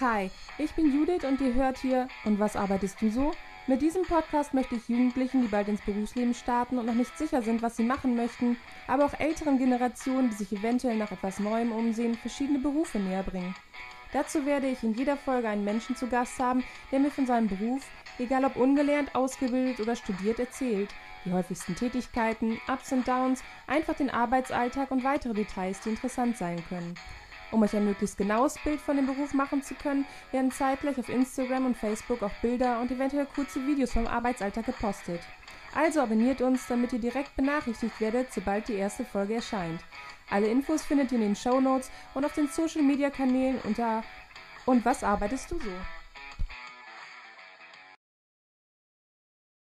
Hi, ich bin Judith und ihr hört hier Und was arbeitest du so? Mit diesem Podcast möchte ich Jugendlichen, die bald ins Berufsleben starten und noch nicht sicher sind, was sie machen möchten, aber auch älteren Generationen, die sich eventuell nach etwas Neuem umsehen, verschiedene Berufe näher bringen. Dazu werde ich in jeder Folge einen Menschen zu Gast haben, der mir von seinem Beruf, egal ob ungelernt, ausgebildet oder studiert, erzählt. Die häufigsten Tätigkeiten, Ups und Downs, einfach den Arbeitsalltag und weitere Details, die interessant sein können. Um euch ein möglichst genaues Bild von dem Beruf machen zu können, werden zeitgleich auf Instagram und Facebook auch Bilder und eventuell kurze Videos vom Arbeitsalltag gepostet. Also abonniert uns, damit ihr direkt benachrichtigt werdet, sobald die erste Folge erscheint. Alle Infos findet ihr in den Show Notes und auf den Social Media Kanälen unter Und was arbeitest du so?